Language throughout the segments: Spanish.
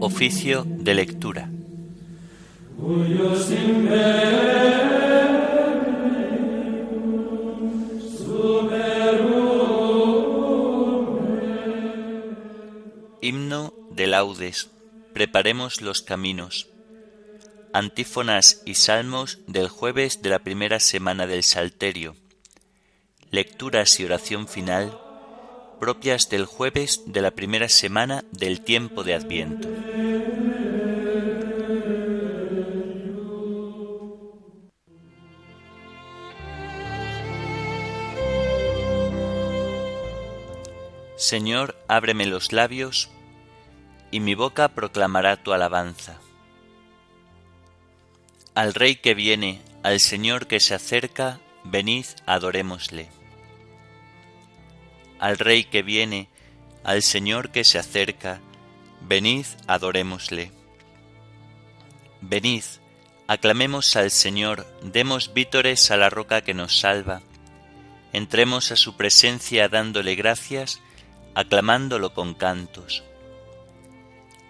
Oficio de lectura. Preparemos los caminos. Antífonas y salmos del jueves de la primera semana del Salterio. Lecturas y oración final propias del jueves de la primera semana del tiempo de Adviento. Señor, ábreme los labios, y mi boca proclamará tu alabanza. Al Rey que viene, al Señor que se acerca, venid, adorémosle al Rey que viene, al Señor que se acerca, venid, adorémosle. Venid, aclamemos al Señor, demos vítores a la roca que nos salva, entremos a su presencia dándole gracias, aclamándolo con cantos.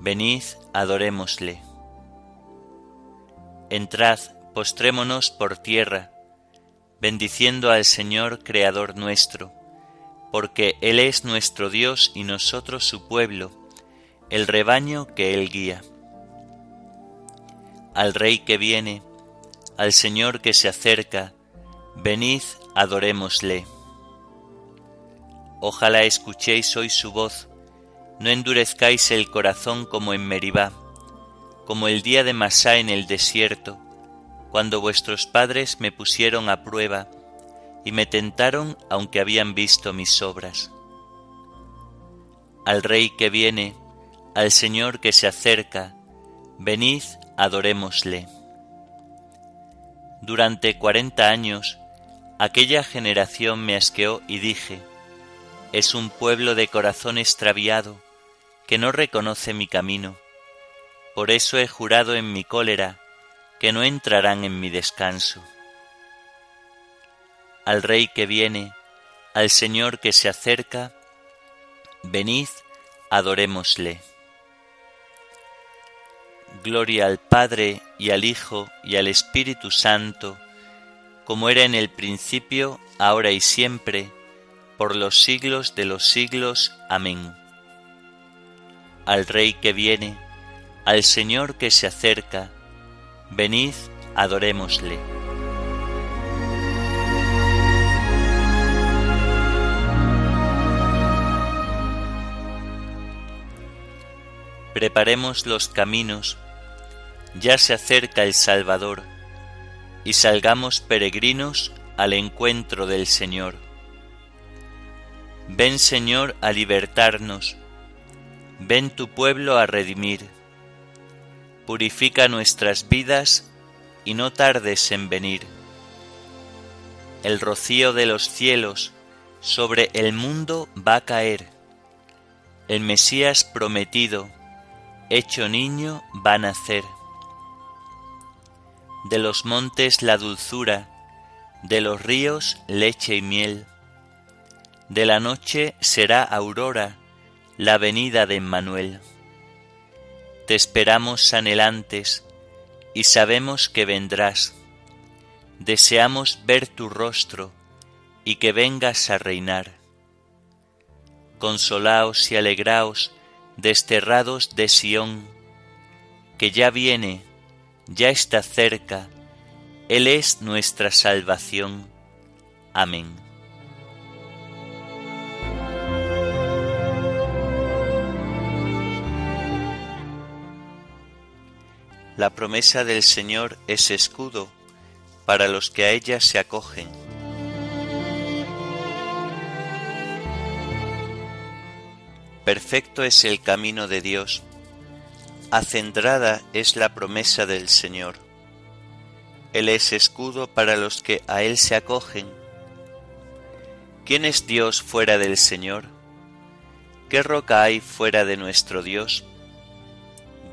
venid, adorémosle. Entrad, postrémonos por tierra, bendiciendo al Señor Creador nuestro, porque Él es nuestro Dios y nosotros su pueblo, el rebaño que Él guía. Al Rey que viene, al Señor que se acerca, venid, adorémosle. Ojalá escuchéis hoy su voz, no endurezcáis el corazón como en Meribá, como el día de Masá en el desierto, cuando vuestros padres me pusieron a prueba y me tentaron aunque habían visto mis obras. Al Rey que viene, al Señor que se acerca, venid, adorémosle. Durante cuarenta años, aquella generación me asqueó y dije, es un pueblo de corazón extraviado, que no reconoce mi camino. Por eso he jurado en mi cólera, que no entrarán en mi descanso. Al Rey que viene, al Señor que se acerca, venid, adorémosle. Gloria al Padre y al Hijo y al Espíritu Santo, como era en el principio, ahora y siempre, por los siglos de los siglos. Amén. Al Rey que viene, al Señor que se acerca, Venid, adorémosle. Preparemos los caminos, ya se acerca el Salvador, y salgamos peregrinos al encuentro del Señor. Ven Señor a libertarnos, ven tu pueblo a redimir purifica nuestras vidas y no tardes en venir. El rocío de los cielos sobre el mundo va a caer. El Mesías prometido, hecho niño, va a nacer. De los montes la dulzura, de los ríos leche y miel. De la noche será aurora, la venida de Emmanuel. Te esperamos anhelantes y sabemos que vendrás. Deseamos ver tu rostro y que vengas a reinar. Consolaos y alegraos, desterrados de Sión, que ya viene, ya está cerca, Él es nuestra salvación. Amén. La promesa del Señor es escudo para los que a ella se acogen. Perfecto es el camino de Dios, acendrada es la promesa del Señor. Él es escudo para los que a Él se acogen. ¿Quién es Dios fuera del Señor? ¿Qué roca hay fuera de nuestro Dios?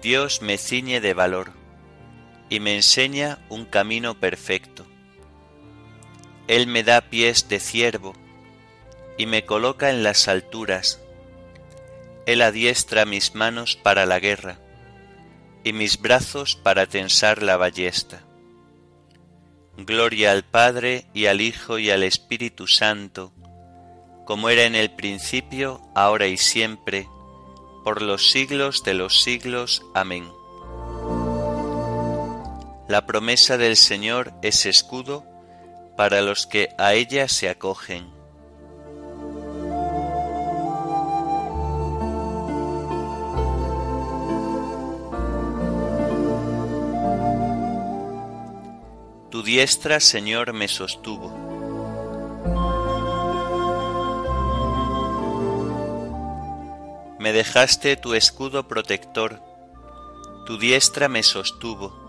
Dios me ciñe de valor y me enseña un camino perfecto. Él me da pies de ciervo y me coloca en las alturas. Él adiestra mis manos para la guerra y mis brazos para tensar la ballesta. Gloria al Padre y al Hijo y al Espíritu Santo, como era en el principio, ahora y siempre, por los siglos de los siglos. Amén. La promesa del Señor es escudo para los que a ella se acogen. Tu diestra, Señor, me sostuvo. Me dejaste tu escudo protector, tu diestra me sostuvo,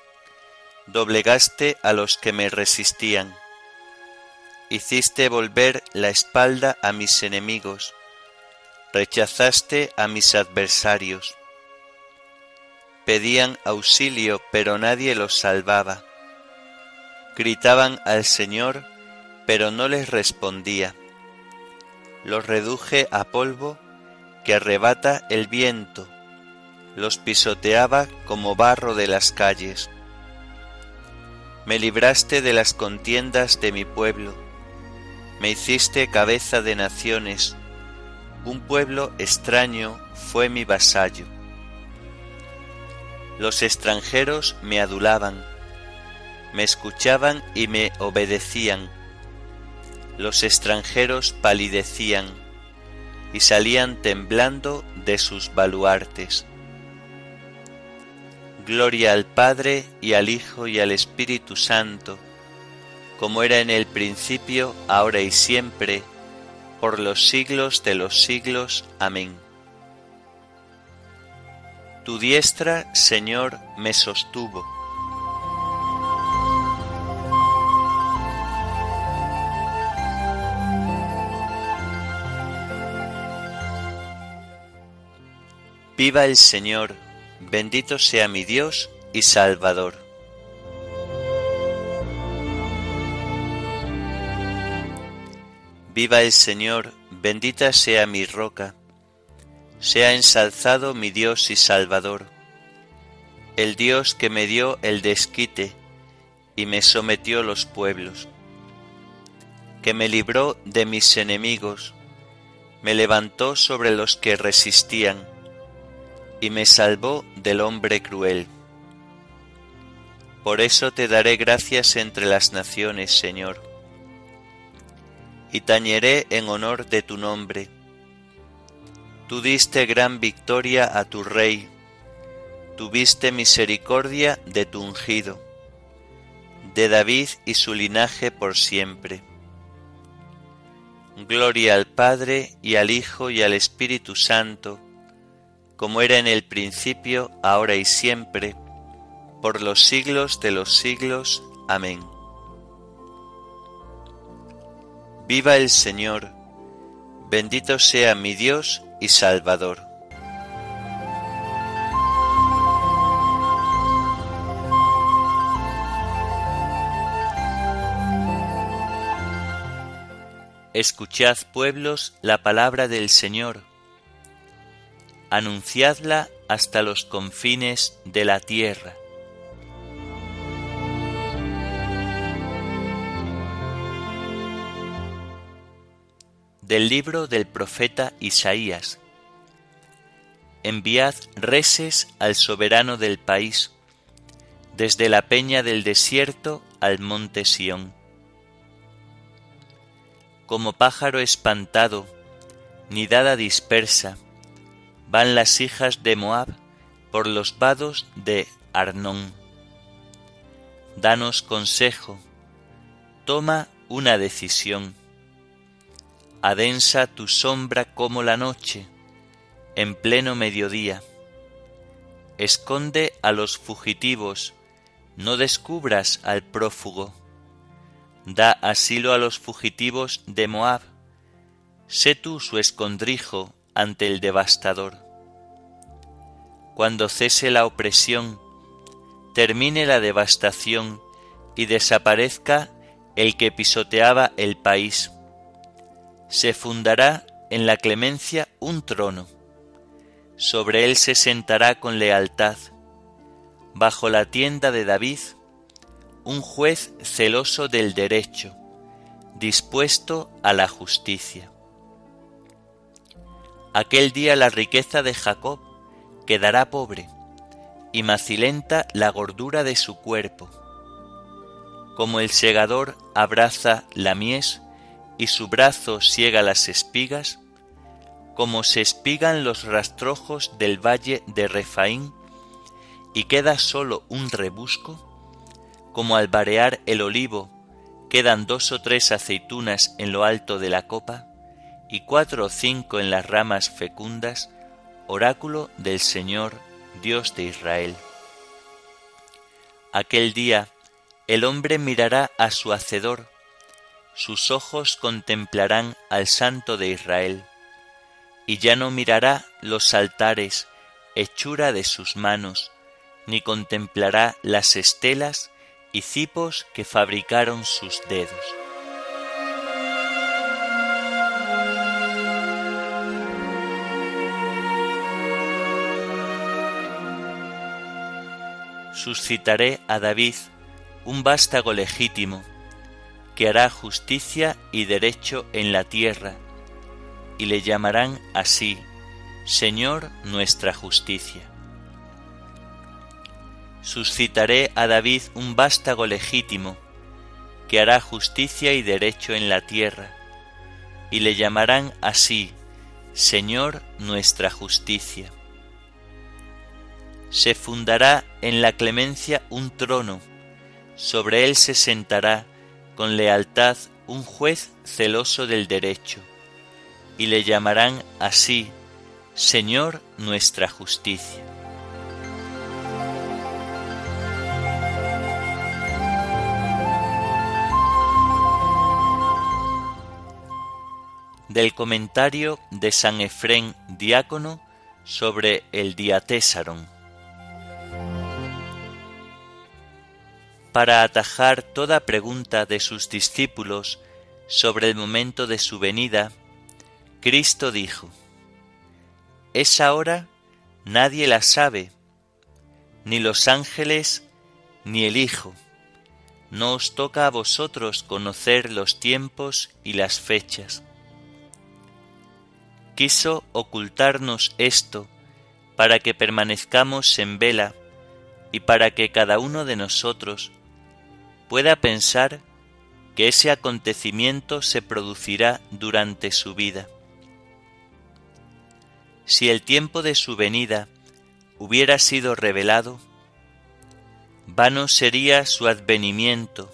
doblegaste a los que me resistían. Hiciste volver la espalda a mis enemigos, rechazaste a mis adversarios. Pedían auxilio, pero nadie los salvaba. Gritaban al Señor, pero no les respondía. Los reduje a polvo que arrebata el viento, los pisoteaba como barro de las calles. Me libraste de las contiendas de mi pueblo, me hiciste cabeza de naciones, un pueblo extraño fue mi vasallo. Los extranjeros me adulaban, me escuchaban y me obedecían. Los extranjeros palidecían y salían temblando de sus baluartes. Gloria al Padre y al Hijo y al Espíritu Santo, como era en el principio, ahora y siempre, por los siglos de los siglos. Amén. Tu diestra, Señor, me sostuvo Viva el Señor, bendito sea mi Dios y Salvador. Viva el Señor, bendita sea mi roca, sea ensalzado mi Dios y Salvador, el Dios que me dio el desquite y me sometió los pueblos, que me libró de mis enemigos, me levantó sobre los que resistían, y me salvó del hombre cruel. Por eso te daré gracias entre las naciones, Señor, y tañeré en honor de tu nombre. Tú diste gran victoria a tu rey, tuviste misericordia de tu ungido, de David y su linaje por siempre. Gloria al Padre y al Hijo y al Espíritu Santo, como era en el principio, ahora y siempre, por los siglos de los siglos. Amén. Viva el Señor, bendito sea mi Dios y Salvador. Escuchad pueblos la palabra del Señor anunciadla hasta los confines de la tierra. Del libro del profeta Isaías. Enviad reses al soberano del país, desde la peña del desierto al monte Sión. Como pájaro espantado, nidada dispersa, van las hijas de Moab por los vados de Arnón. Danos consejo, toma una decisión. Adensa tu sombra como la noche, en pleno mediodía. Esconde a los fugitivos, no descubras al prófugo. Da asilo a los fugitivos de Moab. Sé tú su escondrijo ante el devastador. Cuando cese la opresión, termine la devastación y desaparezca el que pisoteaba el país. Se fundará en la clemencia un trono. Sobre él se sentará con lealtad. Bajo la tienda de David, un juez celoso del derecho, dispuesto a la justicia. Aquel día la riqueza de Jacob quedará pobre, y macilenta la gordura de su cuerpo. Como el segador abraza la mies y su brazo siega las espigas, como se espigan los rastrojos del valle de Refaín, y queda solo un rebusco, como al varear el olivo quedan dos o tres aceitunas en lo alto de la copa, y cuatro o cinco en las ramas fecundas, oráculo del Señor Dios de Israel. Aquel día el hombre mirará a su Hacedor, sus ojos contemplarán al Santo de Israel, y ya no mirará los altares, hechura de sus manos, ni contemplará las estelas y cipos que fabricaron sus dedos. Suscitaré a David un vástago legítimo, que hará justicia y derecho en la tierra, y le llamarán así, Señor nuestra justicia. Suscitaré a David un vástago legítimo, que hará justicia y derecho en la tierra, y le llamarán así, Señor nuestra justicia se fundará en la clemencia un trono, sobre él se sentará con lealtad un juez celoso del derecho, y le llamarán así, Señor nuestra justicia. Del comentario de San Efrén diácono sobre el diatésaron. Para atajar toda pregunta de sus discípulos sobre el momento de su venida, Cristo dijo, Esa hora nadie la sabe, ni los ángeles, ni el Hijo. No os toca a vosotros conocer los tiempos y las fechas. Quiso ocultarnos esto para que permanezcamos en vela y para que cada uno de nosotros pueda pensar que ese acontecimiento se producirá durante su vida. Si el tiempo de su venida hubiera sido revelado, vano sería su advenimiento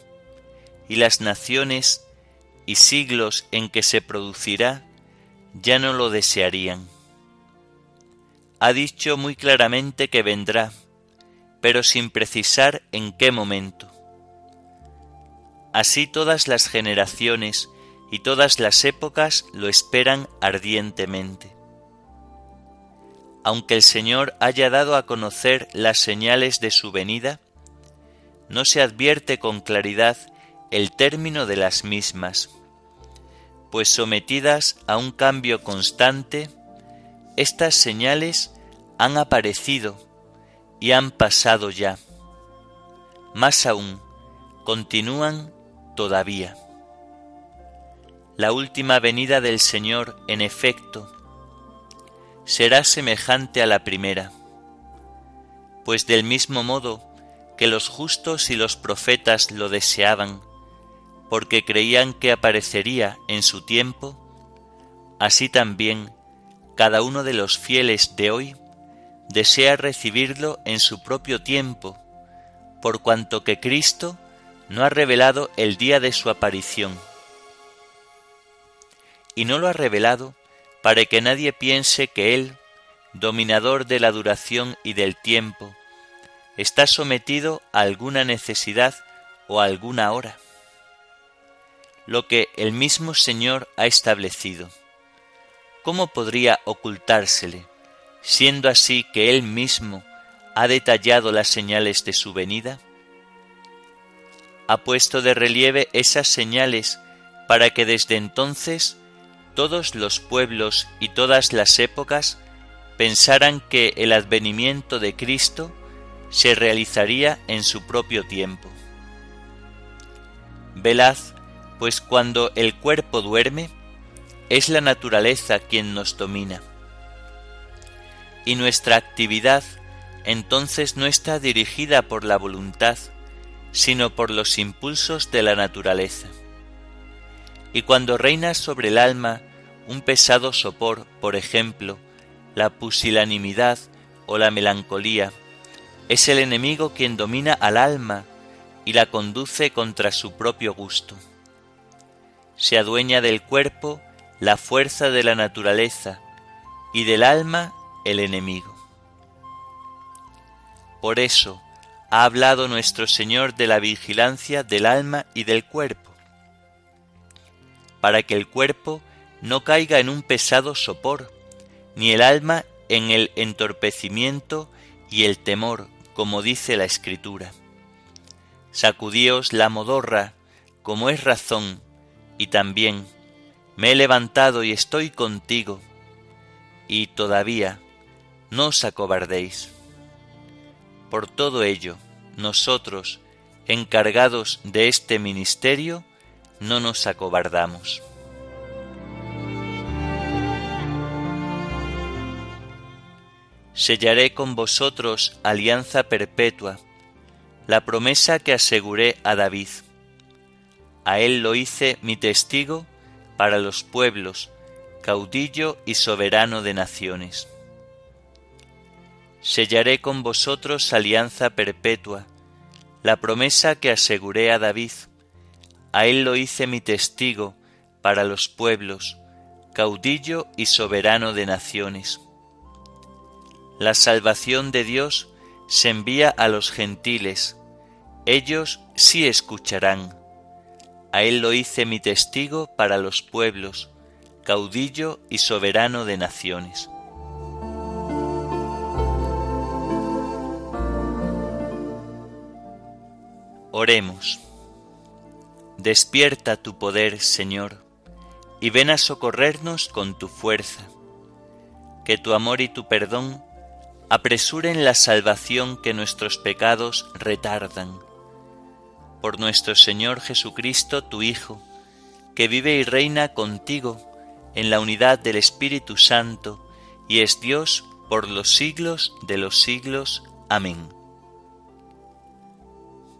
y las naciones y siglos en que se producirá ya no lo desearían. Ha dicho muy claramente que vendrá, pero sin precisar en qué momento. Así todas las generaciones y todas las épocas lo esperan ardientemente. Aunque el Señor haya dado a conocer las señales de su venida, no se advierte con claridad el término de las mismas, pues sometidas a un cambio constante, estas señales han aparecido y han pasado ya. Más aún, continúan todavía. la última venida del Señor, en efecto, será semejante a la primera, pues del mismo modo que los justos y los profetas lo deseaban, porque creían que aparecería en su tiempo, así también cada uno de los fieles de hoy desea recibirlo en su propio tiempo, por cuanto que Cristo no ha revelado el día de su aparición. Y no lo ha revelado para que nadie piense que Él, dominador de la duración y del tiempo, está sometido a alguna necesidad o a alguna hora. Lo que el mismo Señor ha establecido. ¿Cómo podría ocultársele, siendo así que Él mismo ha detallado las señales de su venida? Ha puesto de relieve esas señales para que desde entonces todos los pueblos y todas las épocas pensaran que el advenimiento de Cristo se realizaría en su propio tiempo. Velad, pues cuando el cuerpo duerme, es la naturaleza quien nos domina. Y nuestra actividad entonces no está dirigida por la voluntad, sino por los impulsos de la naturaleza. Y cuando reina sobre el alma un pesado sopor, por ejemplo, la pusilanimidad o la melancolía, es el enemigo quien domina al alma y la conduce contra su propio gusto. Se adueña del cuerpo la fuerza de la naturaleza y del alma el enemigo. Por eso ha hablado nuestro Señor de la vigilancia del alma y del cuerpo, para que el cuerpo no caiga en un pesado sopor, ni el alma en el entorpecimiento y el temor como dice la Escritura. Sacudíos la modorra, como es razón, y también me he levantado y estoy contigo, y todavía no os acobardéis. Por todo ello, nosotros, encargados de este ministerio, no nos acobardamos. sellaré con vosotros alianza perpetua, la promesa que aseguré a David. A él lo hice mi testigo para los pueblos, caudillo y soberano de naciones. Sellaré con vosotros alianza perpetua, la promesa que aseguré a David. A él lo hice mi testigo para los pueblos, caudillo y soberano de naciones. La salvación de Dios se envía a los gentiles, ellos sí escucharán. A él lo hice mi testigo para los pueblos, caudillo y soberano de naciones. Oremos. Despierta tu poder, Señor, y ven a socorrernos con tu fuerza. Que tu amor y tu perdón apresuren la salvación que nuestros pecados retardan. Por nuestro Señor Jesucristo, tu Hijo, que vive y reina contigo en la unidad del Espíritu Santo, y es Dios por los siglos de los siglos. Amén.